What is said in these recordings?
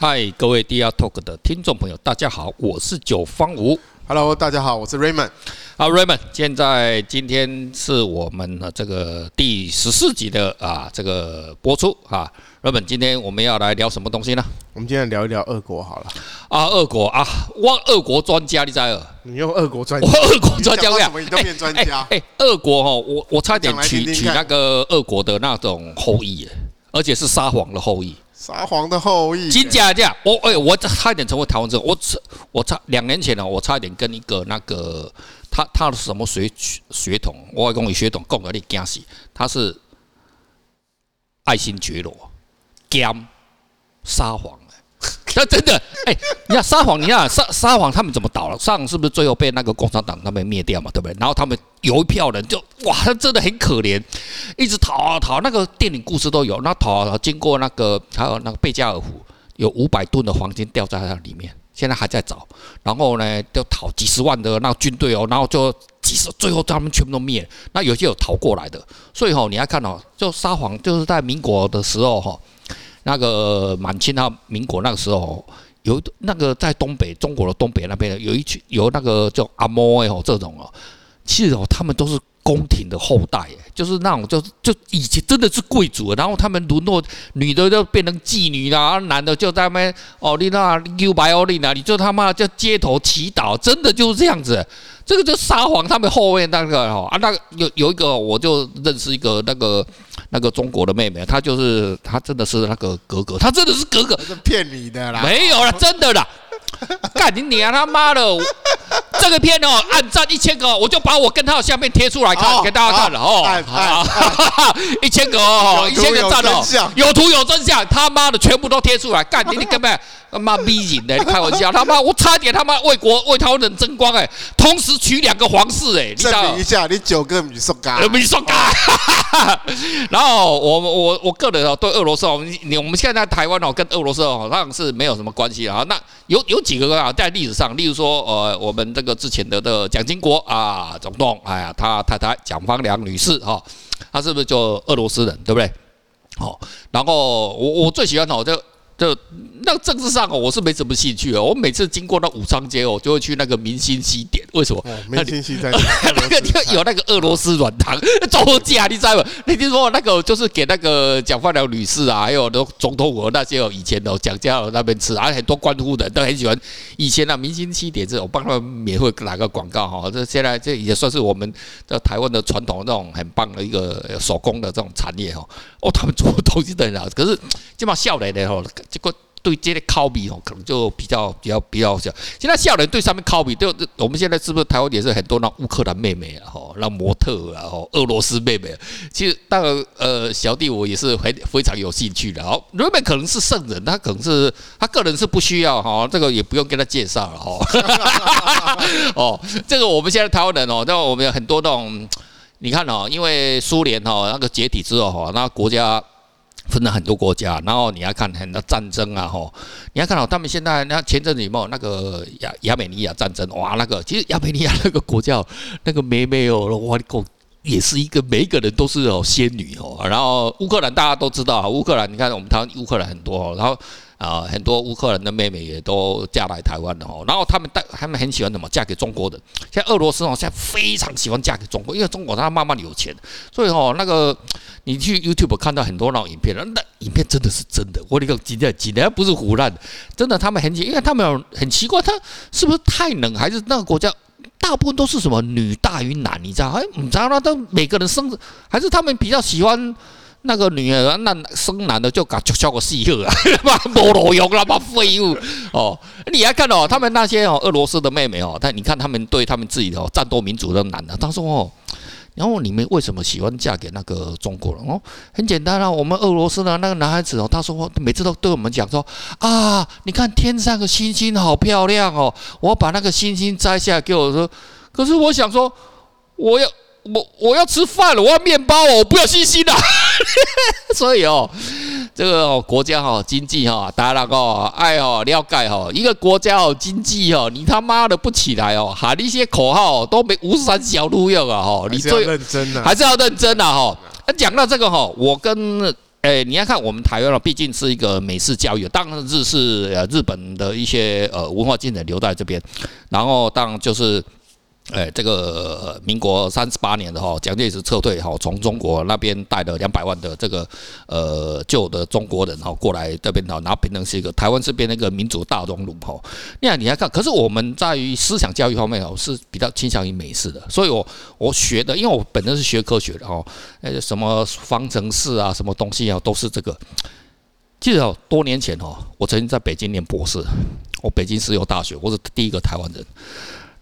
嗨，各位 DR Talk 的听众朋友，大家好，我是九方吴。Hello，大家好，我是 Raymond。好，Raymond，现在今天是我们的这个第十四集的啊这个播出啊。Raymond，今天我们要来聊什么东西呢？我们今天聊一聊俄国好了。啊，俄国啊，我俄国专家，你知道？你用俄国专家？我俄国专家，什么你都变专家？哎，俄国哈，我我差点取取那个俄国的那种后裔，而且是沙皇的后裔。沙皇的后裔，真假假？我哎，我差一点成为台湾人。我差我差两年前呢，我差一点跟一个那个他他的什么血血统，我跟你血统讲了你惊死，他是爱新觉罗兼沙皇。那真的，哎，你看沙皇，你看沙沙皇他们怎么倒了？沙皇是不是最后被那个共产党他们灭掉嘛？对不对？然后他们有一票人就哇，他真的很可怜，一直逃啊逃，那个电影故事都有。那逃啊逃，经过那个还有那个贝加尔湖，有五百吨的黄金掉在那里面，现在还在找。然后呢，就逃几十万的那个军队哦，然后就几十，最后他们全部都灭。那有些有逃过来的，所以吼，你要看哦，就沙皇就是在民国的时候哈。那个满清啊，民国那个时候有那个在东北，中国的东北那边有一群有那个叫阿嬷哦，这种哦，其实哦，他们都是宫廷的后代，就是那种就就以前真的是贵族，然后他们沦落，女的就变成妓女啦，男的就在那边哦，你那六百欧里呢，你就他妈就街头祈祷，真的就是这样子。这个就是沙皇他们后面那个哈啊，那个有有一个我就认识一个那个。那个中国的妹妹，她就是她，真的是那个格格，她真的是格格，是骗你的啦，没有了，真的啦，干你娘他妈的！这个片哦，按赞一千个，我就把我跟他的相片贴出来看，给大家看了哦，一千个哦，一千个赞哦，有图有真相，他妈的全部都贴出来，干你你根本他妈逼人的，你开玩笑，他妈我差点他妈为国为台湾人争光哎，同时娶两个皇室哎，你证明一下你九个米索嘎，米索嘎，然后我我我个人哦对俄罗斯哦，你我们现在在台湾哦跟俄罗斯哦好像是没有什么关系啊，那有有几个啊在历史上，例如说呃我们这个。之前的的蒋经国啊，总统，哎呀，他太太蒋方良女士哈，她是不是就俄罗斯人，对不对？好，然后我我最喜欢哦，就。就那政治上哦，我是没什么兴趣哦。我每次经过那武昌街哦，就会去那个明星西点。为什么？明星西在那个 就有那个俄罗斯软糖，周家你知道吗？你听说那个就是给那个蒋方良女士啊，还有那总统府那些哦，以前哦蒋家那边吃，而且很多官夫的都很喜欢。以前啊，明星西点这种，我帮他们免费打个广告哈。这现在这也算是我们的台湾的传统那种很棒的一个手工的这种产业哈。哦，他们做的东西都很好，可是基本上笑来的哈。这个对这些拷贝哦，可能就比较比较比较小。现在笑人对上面拷贝，对，我们现在是不是台湾也是很多那乌克兰妹妹啊，吼，那模特啊，吼，俄罗斯妹妹。其实当然，呃，小弟我也是很非常有兴趣的。好，瑞妹可能是圣人，他可能是他个人是不需要哈，这个也不用跟他介绍了哈。哦，这个我们现在台湾人哦，那我们有很多那种，你看哦，因为苏联哈那个解体之后哈，那国家。分了很多国家，然后你要看很多战争啊，吼，你要看到他们现在那前阵子有没有那个亚亚美尼亚战争？哇，那个其实亚美尼亚那个国家，那个妹妹哦，哇，你也是一个每一个人都是哦仙女哦。然后乌克兰大家都知道，乌克兰你看我们台湾乌克兰很多哦，然后。啊，很多乌克兰的妹妹也都嫁来台湾了哦。然后他们带，他们很喜欢什么？嫁给中国人。现在俄罗斯哦，现在非常喜欢嫁给中国，因为中国他慢慢有钱，所以哦，那个你去 YouTube 看到很多那种影片，那影片真的是真的。我那个今天今天不是胡乱，真的他们很，因为他们很奇怪，他是不是太冷，还是那个国家大部分都是什么女大于男？你知道？哎，你知道那都每个人生，还是他们比较喜欢。那个女儿，那生男的就搞就叫个戏个啊，妈没路用了，妈废物哦！你还看哦，他们那些哦，俄罗斯的妹妹哦，但你看他们对他们自己的战斗民族的男的，他说哦，然后你们为什么喜欢嫁给那个中国人哦？很简单啊，我们俄罗斯的那个男孩子哦，他说每次都对我们讲说啊，你看天上的星星好漂亮哦，我把那个星星摘下来给我说，可是我想说，我要。我我要吃饭了，我要面包哦，我不要星星的。所以哦，这个哦国家哈经济哈，大家那个爱哦了解哈，一个国家哦经济哦，你他妈的不起来哦，喊那些口号都没无三小路用啊哈，你最认真的还是要认真的哈。那讲到这个哈，我跟诶，你要看我们台湾了，毕竟是一个美式教育，当然日式呃日本的一些呃文化精神留在这边，然后当然就是。哎，这个民国三十八年的哈，蒋介石撤退哈，从中国那边带了两百万的这个呃旧的中国人哈过来这边哈，然后变成是一个台湾这边那个民主大熔炉哈。那你来看，可是我们在于思想教育方面哦是比较倾向于美式的，所以我我学的，因为我本身是学科学的哈，呃什么方程式啊，什么东西啊，都是这个。记得多年前哈，我曾经在北京念博士，我北京石油大学，我是第一个台湾人，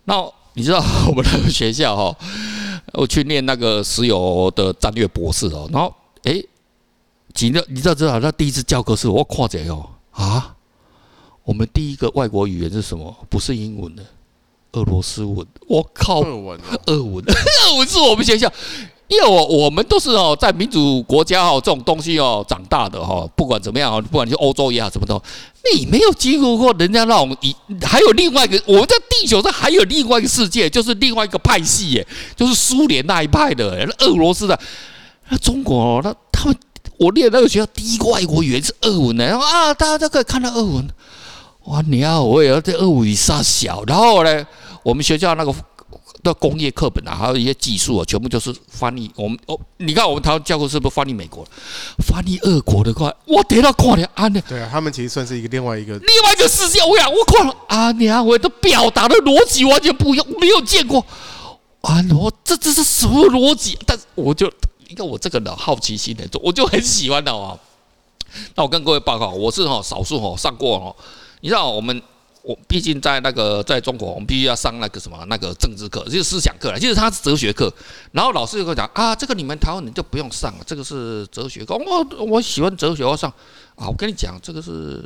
那。你知道我们那个学校哈，我去念那个石油的战略博士哦，然后哎，几个你知道知道，那第一次教科书我看着哦啊，我们第一个外国语言是什么？不是英文的，俄罗斯文。我靠，俄文，俄文，俄文是我们学校。因为我我们都是哦，在民主国家哦，这种东西哦长大的哈，不管怎么样哦，不管是欧洲也好，什么都，你没有经历过人家那种一，还有另外一个，我们在地球上还有另外一个世界，就是另外一个派系耶，就是苏联那一派的，俄罗斯的，那中国哦，那他们我念那个学校第一个外国语言是俄文的，然后啊，大家都可以看到俄文，哇，你要我也要在俄文上小，然后呢，我们学校那个。的工业课本啊，还有一些技术啊，全部就是翻译。我们哦，你看我们台湾教科是不是翻译美国？翻译俄国的话，我得到看了啊！对啊，他们其实算是一个另外一个另外一个世界。我讲，我看了啊，你啊，我的表达的逻辑完全不一样，没有见过啊！我这这是什么逻辑？但是我就因为我这个人好奇心的，我就很喜欢的啊。那我跟各位报告，我是哈少数哈上过哦，你知道我们。我毕竟在那个在中国，我们必须要上那个什么那个政治课，就是思想课了。其实它是哲学课，然后老师就跟我讲啊，这个你们台湾人就不用上了，这个是哲学课。我我喜欢哲学，我上啊。我跟你讲，这个是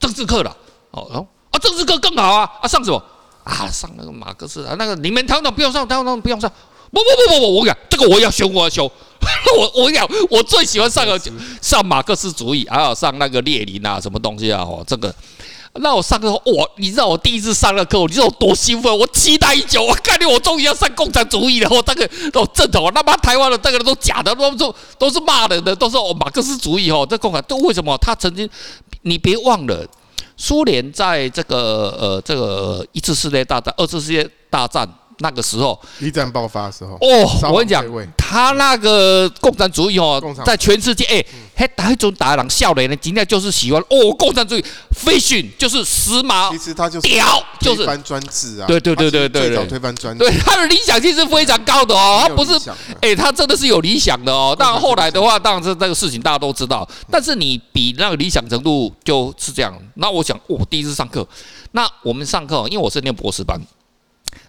政治课了。哦，然后啊，政治课更好啊啊，上什么啊？上那个马克思啊，那个你们台湾不用上，台湾不用上。不不不不不，我讲这个我要修，我要修。我我讲我最喜欢上个上马克思主义，还有上那个列宁啊，什么东西啊？哦，这个。那我上课，我你知道我第一次上那课，你知道我多兴奋？我期待已久，我看见我终于要上共产主义了。我这个都正统，那妈台湾的这个人都假的，都都都是骂人的，都是马克思主义哦。这共产都为什么？他曾经，你别忘了，苏联在这个呃这个一次世界大战、二次世界大战。那个时候，一战爆发的时候，哦，我跟你讲，他那个共产主义哦，在全世界，哎，还打一种打人笑脸呢，今天就是喜欢哦，共产主义，fashion 就是时髦，其实他就是屌，就是推翻专制啊，对对对对对，最早推翻专制，对他的理想性是非常高的哦，他不是，哎，他真的是有理想的哦，当然后来的话，当然是这个事情大家都知道，但是你比那个理想程度就是这样。那我想，我第一次上课，那我们上课，因为我是念博士班。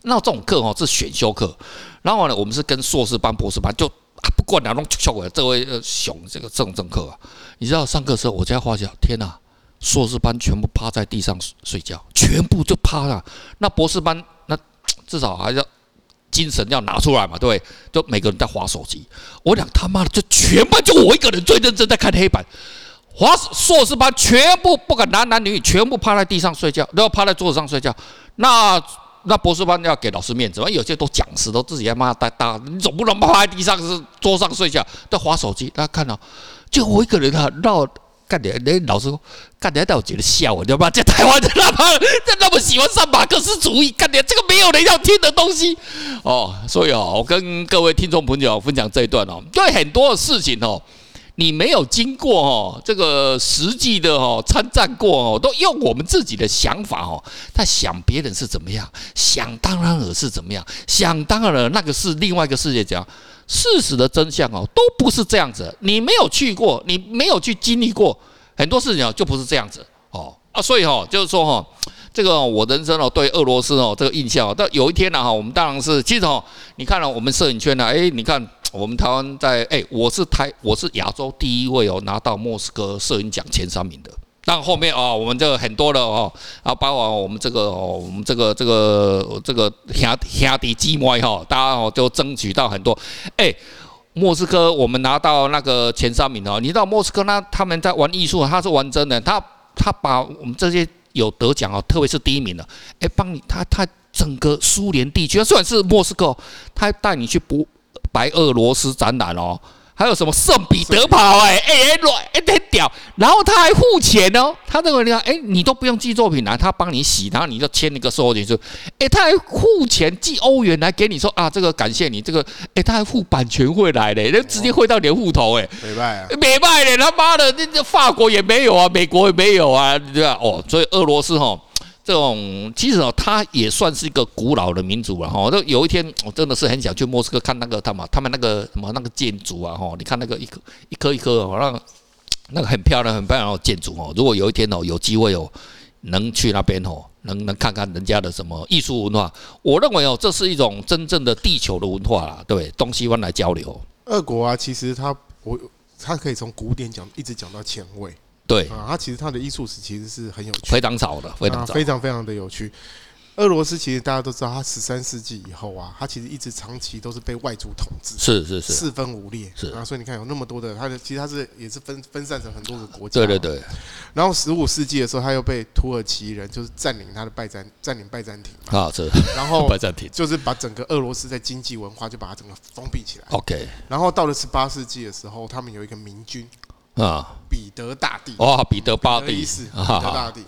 那这种课哦是选修课，然后呢，我们是跟硕士班、博士班就啊不管哪种效果，这位呃熊这个这种正课啊，你知道上课时候我在发现，天哪，硕士班全部趴在地上睡觉，全部就趴了。那博士班那 至少还要精神要拿出来嘛，对不对？就每个人在划手机。我讲他妈的，就全班就我一个人最认真在看黑板。滑硕士班全部不管男男女女，全部趴在地上睡觉，都要趴在桌子上睡觉。那那博士班要给老师面子嘛？有些都讲师都自己他妈带大，你总不能趴在地上是桌上睡觉，在划手机。大家看到，就我一个人啊，绕干点。那老师说，干点，但我觉得笑，你知道吗？在台湾的他妈在那么喜欢上马克思主义，干点这个没有人要听的东西哦。所以哦，我跟各位听众朋友分享这一段哦，对很多事情哦。你没有经过哦，这个实际的哦参战过哦，都用我们自己的想法哦，在想别人是怎么样，想当然尔是怎么样，想当然尔那个是另外一个世界讲，事实的真相哦，都不是这样子。你没有去过，你没有去经历过很多事情哦，就不是这样子哦啊，所以哦，就是说哈，这个我人生哦对俄罗斯哦这个印象，但有一天呢哈，我们当然是其实哦，你看了我们摄影圈呢，哎，你看。我们台湾在哎，我是台，我是亚洲第一位哦拿到莫斯科摄影奖前三名的。但后面啊，我们这个很多的哦，啊，包括我们这个哦，我们这个这个这个兄兄弟姊妹哈，大家哦就争取到很多。哎，莫斯科我们拿到那个前三名哦，你知道莫斯科那他们在玩艺术，他是玩真的，他他把我们这些有得奖哦，特别是第一名的，哎，帮你他他整个苏联地区，虽然是莫斯科，他带你去博。白俄罗斯展览哦，还有什么圣彼得堡哎哎哎乱哎太屌，然后他还付钱哦，他认为你看哎你都不用寄作品来，他帮你洗，然后你就签一个收据书，哎他还付钱寄欧元来给你说啊这个感谢你这个哎他还付版权费来嘞，就直接汇到你的户头哎，没卖啊，没卖嘞，他妈的那这法国也没有啊，美国也没有啊，对吧？哦，所以俄罗斯哈。这种其实哦，它也算是一个古老的民族了哈。就有一天，我真的是很想去莫斯科看那个他们他们那个什么那个建筑啊哈。你看那个一颗一颗一颗哦，那个那个很漂亮很漂亮的建筑哦。如果有一天哦有机会哦，能去那边哦，能能看看人家的什么艺术文化，我认为哦，这是一种真正的地球的文化啦。对，东西方来交流。俄国啊，其实它我它可以从古典讲一直讲到前卫。对啊，他其实他的艺术史其实是很有趣，非常早的，非常早，非常非常的有趣。俄罗斯其实大家都知道，它十三世纪以后啊，它其实一直长期都是被外族统治，是是是，四分五裂，是啊，所以你看有那么多的，它的其实它是也是分分散成很多个国家，对对对。然后十五世纪的时候，他又被土耳其人就是占领他的拜占占领拜占庭啊，是，然后 拜占庭就是把整个俄罗斯在经济文化就把它整个封闭起来。OK，然后到了十八世纪的时候，他们有一个明君。啊，彼得大帝。哇，彼得大帝，彼得大帝。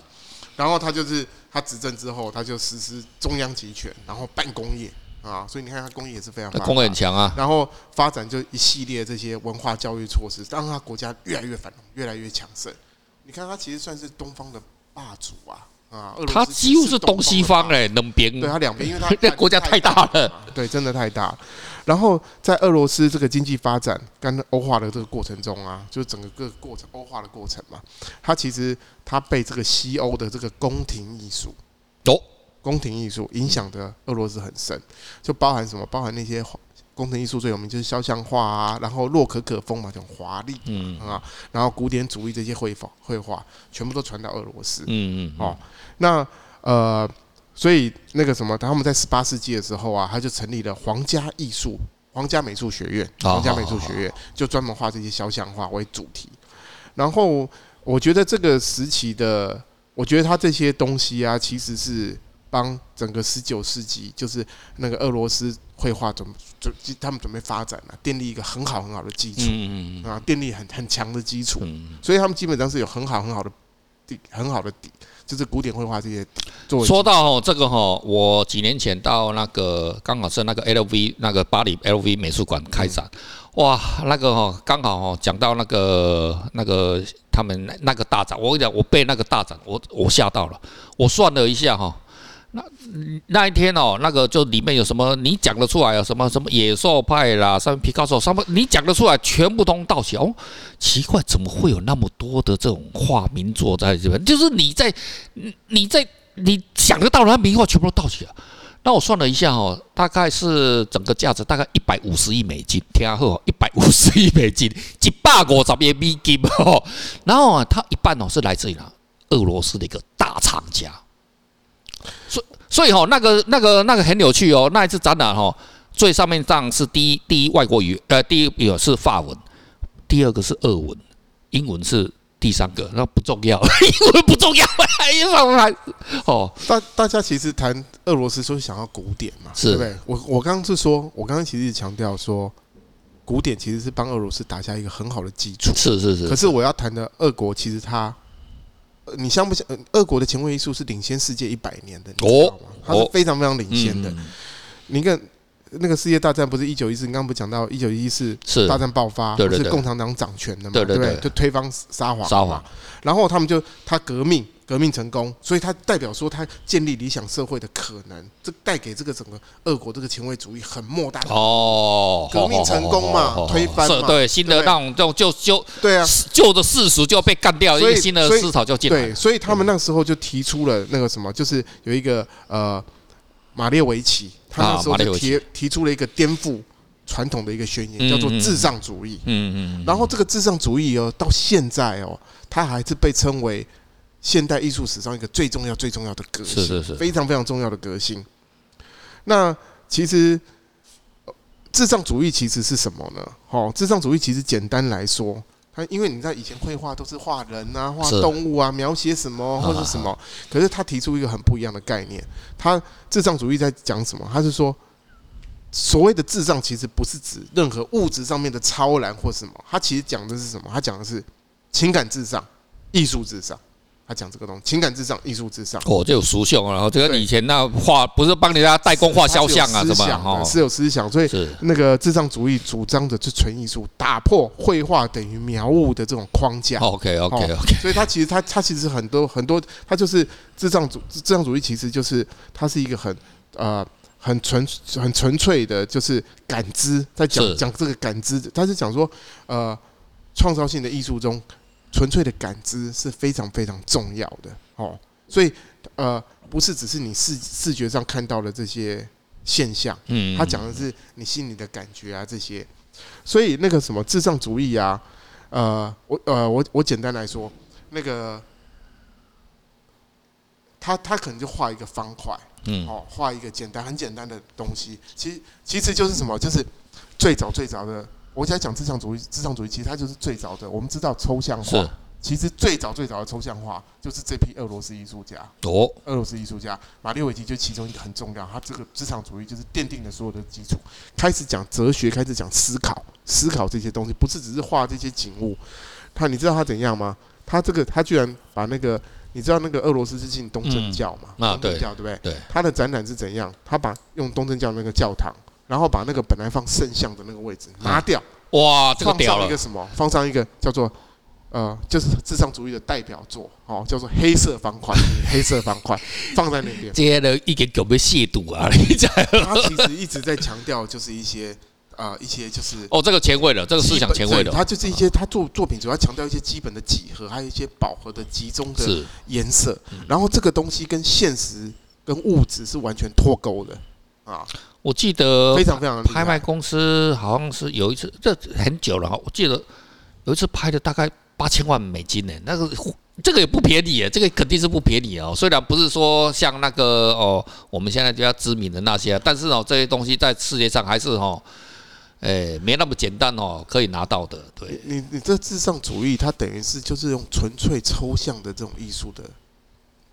然后他就是他执政之后，他就实施中央集权，然后办工业。啊，所以你看他工业也是非常，工业很强啊。然后发展就一系列这些文化教育措施，让他国家越来越繁荣，越来越强盛。你看他其实算是东方的霸主啊啊，它几乎是东西方哎，两边，对它两边，因为它 这国家太大了，对，真的太大。然后在俄罗斯这个经济发展跟欧化的这个过程中啊，就是整个个过程欧化的过程嘛，它其实它被这个西欧的这个宫廷艺术哦，宫廷艺术影响的俄罗斯很深，就包含什么？包含那些宫廷艺术最有名就是肖像画啊，然后洛可可风嘛，这种华丽，嗯啊，然后古典主义这些绘画绘画全部都传到俄罗斯，嗯嗯，哦，那呃。所以那个什么，他们在十八世纪的时候啊，他就成立了皇家艺术、皇家美术学院。皇家美术学院就专门画这些肖像画为主题。然后我觉得这个时期的，我觉得他这些东西啊，其实是帮整个十九世纪，就是那个俄罗斯绘画准准，他们准备发展了、啊，奠立一个很好很好的基础。啊，奠立很很强的基础。所以他们基本上是有很好很好的底，很好的底。就是古典绘画这些。说到哦，这个哈，我几年前到那个刚好是那个 LV 那个巴黎 LV 美术馆开展，哇，那个哈刚好哈讲到那个那个他们那个大展，我跟你讲，我被那个大展我我吓到了，我算了一下哈。那那一天哦，那个就里面有什么你讲得出来啊？什么什么野兽派啦，什么皮卡丘，什么你讲得出来，全部都到齐哦。奇怪，怎么会有那么多的这种画名作在这边？就是你在你在你想得到的名画，全部都到齐了。那我算了一下哦，大概是整个价值大概一百五十亿美金，听好，一百五十亿美金，一百五十亿美金哦。然后啊，它一半哦是来自于哪？俄罗斯的一个大厂家。所以哈，那个那个那个很有趣哦。那一次展览哈，最上面上是第一第一外国语，呃，第一有是法文，第二个是俄文，英文是第三个，那不重要，英文不重要，法文还哦。大大家其实谈俄罗斯，说想要古典嘛，是对不对？我我刚刚是说，我刚刚其实强调说，古典其实是帮俄罗斯打下一个很好的基础，是是是。可是我要谈的俄国，其实它。你相不相？俄国的前卫艺术是领先世界一百年的，你知道吗？它是非常非常领先的。你看那个世界大战不是一九一四？你刚刚不讲到一九一四是大战爆发，是共产党掌权的嘛？对不对？就推翻沙皇，沙皇。然后他们就他革命。革命成功，所以它代表说它建立理想社会的可能，这带给这个整个俄国这个前卫主义很莫大的哦。革命成功嘛，推翻嘛，对新的那种就就就对啊，旧的世俗就要被干掉，一个新的思潮就进来。对，所以他们那时候就提出了那个什么，就是有一个呃马列维奇，他那时候就提提出了一个颠覆传统的一个宣言，叫做至上主义。嗯嗯。然后这个至上主义哦，到现在哦，它还是被称为。现代艺术史上一个最重要、最重要的革新，是是是，非常非常重要的革新。那其实，至上主义其实是什么呢？哦，至上主义其实简单来说，它因为你在以前绘画都是画人啊、画动物啊，描写什么或者什么，可是他提出一个很不一样的概念。他至上主义在讲什么？他是说，所谓的智障，其实不是指任何物质上面的超然或什么，他其实讲的是什么？他讲的是情感至上、艺术至上。他讲这个东西，情感至上，艺术至上。哦，这有实相啊！然后这个以前那画不是帮人家代工画肖像啊，什么哦，是有思想。所以那个至上主义主张的是纯艺术，打破绘画等于描物的这种框架。OK OK OK。所以他其实他他其实很多很多，他就是至上主至上主义，其实就是他是一个很呃很纯很纯粹的，就是感知，在讲讲这个感知，他是讲说呃创造性的艺术中。纯粹的感知是非常非常重要的哦，所以呃，不是只是你视视觉上看到的这些现象，嗯，他讲的是你心里的感觉啊这些，所以那个什么至上主义啊，呃，我呃我我简单来说，那个他他可能就画一个方块，嗯，哦，画一个简单很简单的东西，其实其实就是什么，就是最早最早的。我在讲至上主义，至上主义其实它就是最早的。我们知道抽象画，其实最早最早的抽象画就是这批俄罗斯艺术家。哦，俄罗斯艺术家马列维奇就其中一个很重要。他这个至上主义就是奠定了所有的基础，开始讲哲学，开始讲思考，思考这些东西，不是只是画这些景物。他你知道他怎样吗？他这个他居然把那个你知道那个俄罗斯是信东正教嘛？嗯、东正教对不对？对。他的展览是怎样？他把用东正教那个教堂。然后把那个本来放圣像的那个位置拿掉，哇，这个屌了！放上一个什么？放上一个叫做呃，就是至上主义的代表作，哦，叫做黑色方块，黑色方块放在那边。这些人一点有没有亵渎啊？你讲，他其实一直在强调，就是一些啊、呃，一些就是哦，这个前卫的，这个思想前卫的，他就是一些他作作品主要强调一些基本的几何，还有一些饱和的集中的颜色。然后这个东西跟现实跟物质是完全脱钩的啊。我记得非常非常拍卖公司好像是有一次，这很久了哈。我记得有一次拍的大概八千万美金呢，那个这个也不便宜耶，这个肯定是不便宜哦。虽然不是说像那个哦，我们现在比较知名的那些，但是哦，这些东西在世界上还是哦，哎，没那么简单哦，可以拿到的。对，你你这至上主义，它等于是就是用纯粹抽象的这种艺术的。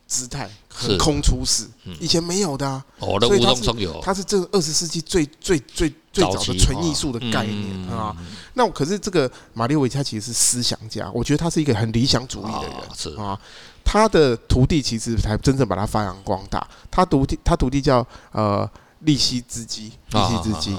姿态横空出世，以前没有的啊，所以他是他是这个二十世纪最最最最早的纯艺术的概念啊。那可是这个马列维奇他其实是思想家，我觉得他是一个很理想主义的人啊。他的徒弟其实才真正把他发扬光大。他徒弟他徒弟叫呃利西兹基，利西兹基。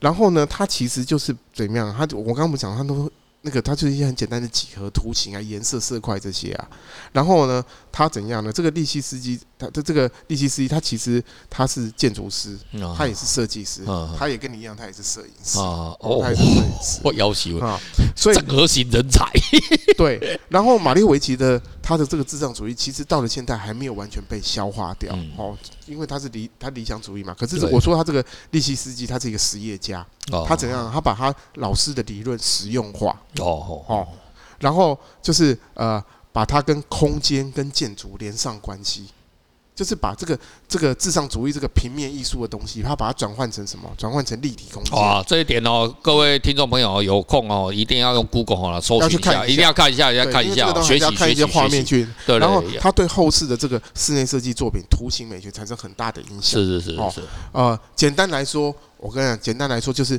然后呢，他其实就是怎么样？他我刚刚不讲，他都。那个它就是一些很简单的几何图形啊，颜色色块这些啊。然后呢，它怎样呢？这个利息司机，他的这个利西斯基，他其实他是建筑师，他也是设计师，他也跟你一样，他也是摄影师啊。哦，他也是摄影师。我要求啊，所以整合型人才。对。然后马列维奇的他的这个至上主义，其实到了现在还没有完全被消化掉哦，因为他是理他理想主义嘛。可是我说他这个利西斯基，他是一个实业家。他怎样？他把他老师的理论实用化。哦哦，然后就是呃，把它跟空间跟建筑连上关系。就是把这个这个至上主义这个平面艺术的东西，他把它转换成什么？转换成立体空间。啊，这一点哦，各位听众朋友有空哦，一定要用 Google 哦，搜寻一下，一定要看一下，一定要看一下，学习学习画面去。对，然后他对后世的这个室内设计作品图形美学产生很大的影响。是是是是。呃，简单来说，我跟你讲，简单来说就是，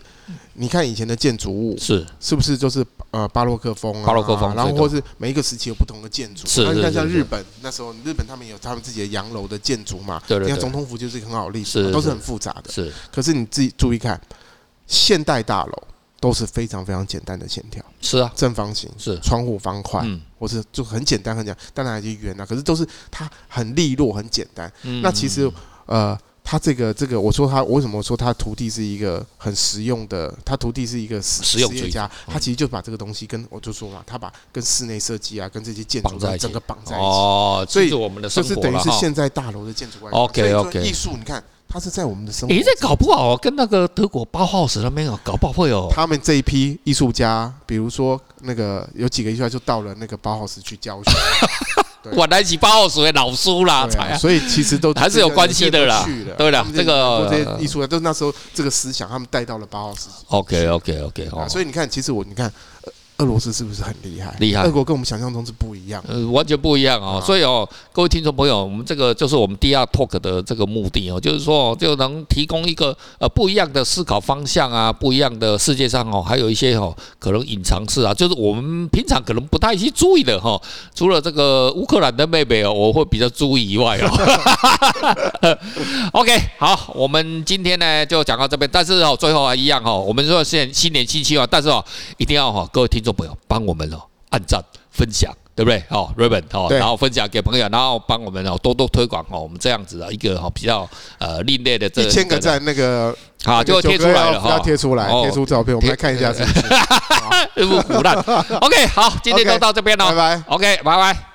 你看以前的建筑物是是不是就是？呃，巴洛克风啊，巴洛克风，然后或是每一个时期有不同的建筑。是，你看像日本那时候，日本他们有他们自己的洋楼的建筑嘛。对对。你看总统府就是一个很好例子，都是很复杂的。是。可是你自己注意看，现代大楼都是非常非常简单的线条。是啊。正方形是，窗户方块，或是就很简单很简单，当然还是圆啊，可是都是它很利落很简单。那其实呃。他这个这个，我说他我为什么说他徒弟是一个很实用的？他徒弟是一个实实用家，他其实就把这个东西跟我就说嘛，他把跟室内设计啊，跟这些建筑整个绑在一起。哦，所以我们的就是等于是现在大楼的建筑关系。OK OK。艺术，你看，它是在我们的生活。诶，这搞不好跟那个德国包豪斯那边有搞不好会有。他们这一批艺术家，比如说那个有几个艺术家就到了那个包豪斯去教学。管得起包豪斯的老叔啦，才所以其实都 还是有关系的啦。对了，这个这些艺术家都那时候这个思想，他们带到了包豪斯。OK OK OK。所以你看，其实我你看，俄罗斯是不是很厉害？厉害，俄国跟我们想象中是不一样，呃，完全不一样哦。所以哦，各位听众朋友，我们这个就是我们第二 talk 的这个目的哦，就是说就能提供一个呃不一样的思考方向啊，不一样的世界上哦，还有一些哦可能隐藏式啊，就是我们平常可能不太去注意的哈。除了这个乌克兰的妹妹哦，我会比较注意以外哦。OK，好，我们今天呢就讲到这边，但是哦，最后还一样哦，我们说现新年新希望，但是哦，一定要哈，各位听。众朋友，帮我们哦按赞分享，对不对？哦，Raymond 哦，然后分享给朋友，然后帮我们哦多多推广哦，我们这样子的一个哈比较呃另类的这一千个赞那个好就贴出来了哈，要贴出来，贴出照片，我们来看一下是不是？不腐烂。OK，好，今天就到这边了，拜拜。OK，拜拜。